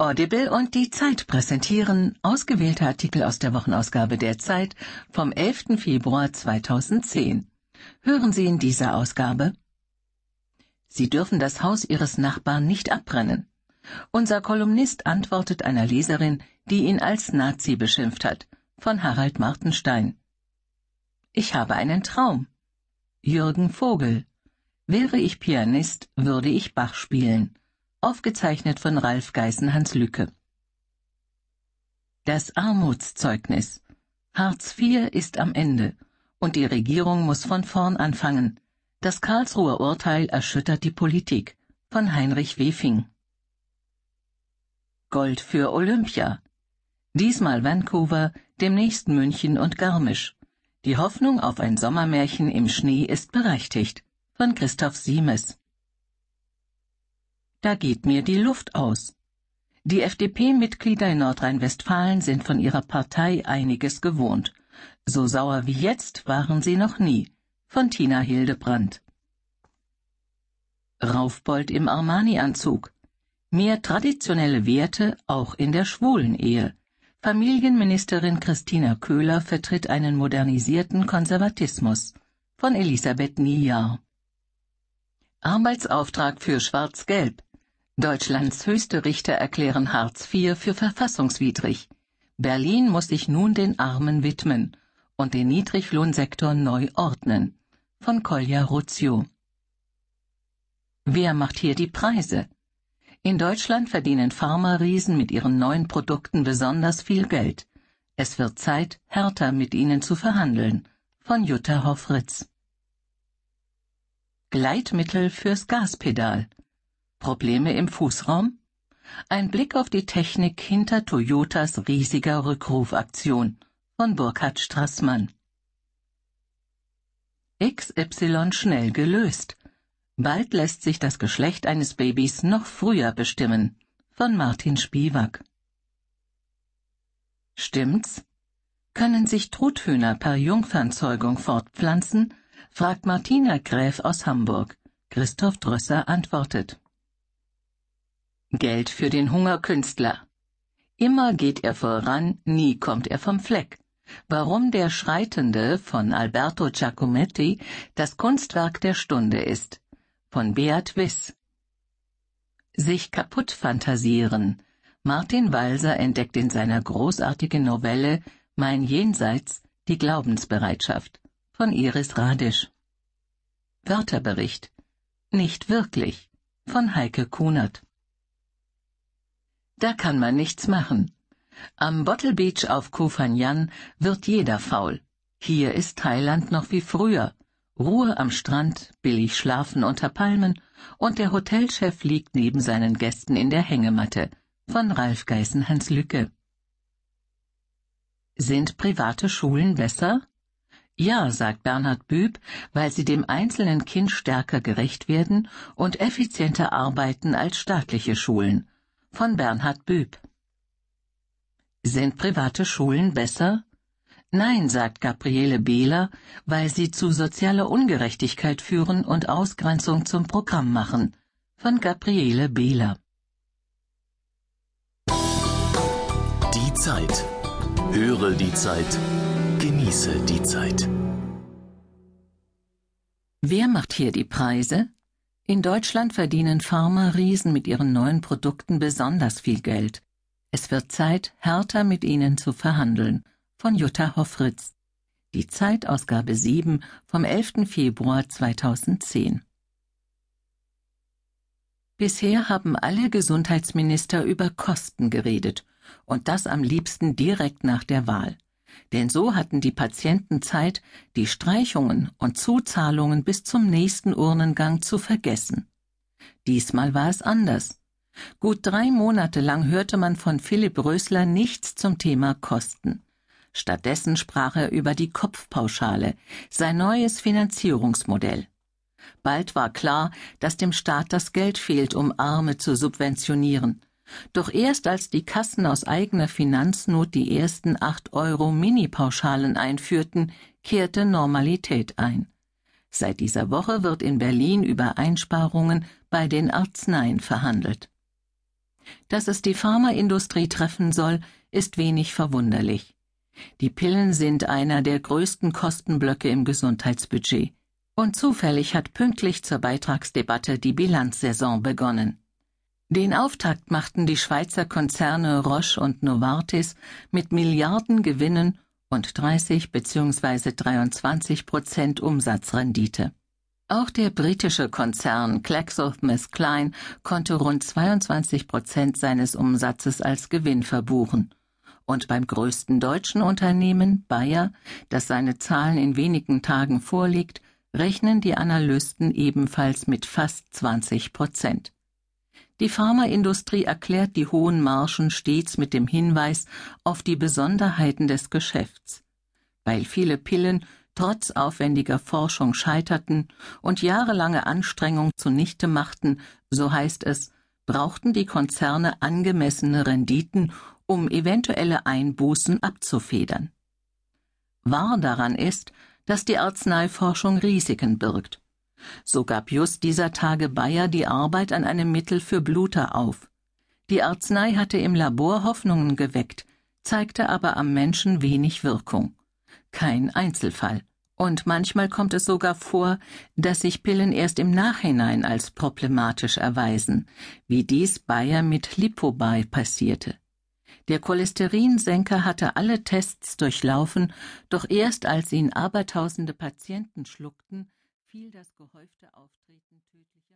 Audible und die Zeit präsentieren ausgewählte Artikel aus der Wochenausgabe der Zeit vom 11. Februar 2010. Hören Sie in dieser Ausgabe. Sie dürfen das Haus Ihres Nachbarn nicht abbrennen. Unser Kolumnist antwortet einer Leserin, die ihn als Nazi beschimpft hat, von Harald Martenstein. Ich habe einen Traum. Jürgen Vogel. Wäre ich Pianist, würde ich Bach spielen aufgezeichnet von Ralf Geißen-Hans Lücke. Das Armutszeugnis. Hartz IV ist am Ende und die Regierung muss von vorn anfangen. Das Karlsruher Urteil erschüttert die Politik von Heinrich Wefing. Gold für Olympia. Diesmal Vancouver, demnächst München und Garmisch. Die Hoffnung auf ein Sommermärchen im Schnee ist berechtigt von Christoph Siemes. Da geht mir die Luft aus. Die FDP-Mitglieder in Nordrhein-Westfalen sind von ihrer Partei einiges gewohnt. So sauer wie jetzt waren sie noch nie. Von Tina Hildebrandt. Raufbold im Armani-Anzug. Mehr traditionelle Werte auch in der schwulen Ehe. Familienministerin Christina Köhler vertritt einen modernisierten Konservatismus. Von Elisabeth Niejahr. Arbeitsauftrag für Schwarz-Gelb. Deutschlands höchste Richter erklären Hartz IV für verfassungswidrig. Berlin muss sich nun den Armen widmen und den Niedriglohnsektor neu ordnen. Von Kolja Ruzio. Wer macht hier die Preise? In Deutschland verdienen Pharma-Riesen mit ihren neuen Produkten besonders viel Geld. Es wird Zeit, härter mit ihnen zu verhandeln. Von Jutta Hoffritz. Gleitmittel fürs Gaspedal. Probleme im Fußraum? Ein Blick auf die Technik hinter Toyotas riesiger Rückrufaktion von Burkhard Strassmann. XY schnell gelöst. Bald lässt sich das Geschlecht eines Babys noch früher bestimmen. Von Martin Spiewak. Stimmt's? Können sich Truthühner per Jungfernzeugung fortpflanzen? fragt Martina Gräf aus Hamburg. Christoph Drösser antwortet. Geld für den Hungerkünstler. Immer geht er voran, nie kommt er vom Fleck. Warum der Schreitende von Alberto Giacometti das Kunstwerk der Stunde ist. Von Beat Wiss. Sich kaputt fantasieren. Martin Walser entdeckt in seiner großartigen Novelle Mein Jenseits die Glaubensbereitschaft. Von Iris Radisch. Wörterbericht. Nicht wirklich. Von Heike Kunert. Da kann man nichts machen. Am Bottle Beach auf Koh Phangan wird jeder faul. Hier ist Thailand noch wie früher. Ruhe am Strand, billig schlafen unter Palmen und der Hotelchef liegt neben seinen Gästen in der Hängematte. Von Ralf Geißen Hans Lücke. Sind private Schulen besser? Ja, sagt Bernhard Büb, weil sie dem einzelnen Kind stärker gerecht werden und effizienter arbeiten als staatliche Schulen von Bernhard Büb. Sind private Schulen besser? Nein, sagt Gabriele Behler, weil sie zu sozialer Ungerechtigkeit führen und Ausgrenzung zum Programm machen. Von Gabriele Behler. Die Zeit. Höre die Zeit. Genieße die Zeit. Wer macht hier die Preise? In Deutschland verdienen Pharma-Riesen mit ihren neuen Produkten besonders viel Geld. Es wird Zeit, härter mit ihnen zu verhandeln. Von Jutta Hoffritz. Die Zeitausgabe 7 vom 11. Februar 2010. Bisher haben alle Gesundheitsminister über Kosten geredet, und das am liebsten direkt nach der Wahl denn so hatten die Patienten Zeit, die Streichungen und Zuzahlungen bis zum nächsten Urnengang zu vergessen. Diesmal war es anders. Gut drei Monate lang hörte man von Philipp Rösler nichts zum Thema Kosten. Stattdessen sprach er über die Kopfpauschale, sein neues Finanzierungsmodell. Bald war klar, dass dem Staat das Geld fehlt, um Arme zu subventionieren. Doch erst als die Kassen aus eigener Finanznot die ersten acht Euro Mini-Pauschalen einführten, kehrte Normalität ein. Seit dieser Woche wird in Berlin über Einsparungen bei den Arzneien verhandelt. Dass es die Pharmaindustrie treffen soll, ist wenig verwunderlich. Die Pillen sind einer der größten Kostenblöcke im Gesundheitsbudget. Und zufällig hat pünktlich zur Beitragsdebatte die Bilanzsaison begonnen. Den Auftakt machten die Schweizer Konzerne Roche und Novartis mit Milliardengewinnen und 30 bzw. 23 Prozent Umsatzrendite. Auch der britische Konzern GlaxoSmithKline konnte rund 22 Prozent seines Umsatzes als Gewinn verbuchen. Und beim größten deutschen Unternehmen, Bayer, das seine Zahlen in wenigen Tagen vorliegt, rechnen die Analysten ebenfalls mit fast 20 Prozent. Die Pharmaindustrie erklärt die hohen Margen stets mit dem Hinweis auf die Besonderheiten des Geschäfts. Weil viele Pillen trotz aufwendiger Forschung scheiterten und jahrelange Anstrengung zunichte machten, so heißt es, brauchten die Konzerne angemessene Renditen, um eventuelle Einbußen abzufedern. Wahr daran ist, dass die Arzneiforschung Risiken birgt. So gab just dieser Tage Bayer die Arbeit an einem Mittel für Bluter auf. Die Arznei hatte im Labor Hoffnungen geweckt, zeigte aber am Menschen wenig Wirkung. Kein Einzelfall. Und manchmal kommt es sogar vor, dass sich Pillen erst im Nachhinein als problematisch erweisen, wie dies Bayer mit Lipobay passierte. Der Cholesterinsenker hatte alle Tests durchlaufen, doch erst als ihn abertausende Patienten schluckten, fiel das gehäufte Auftreten Muskeln.